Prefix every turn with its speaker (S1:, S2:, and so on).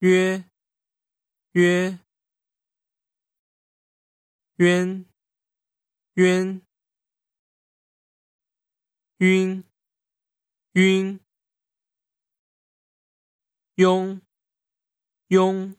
S1: 约约冤冤晕晕庸庸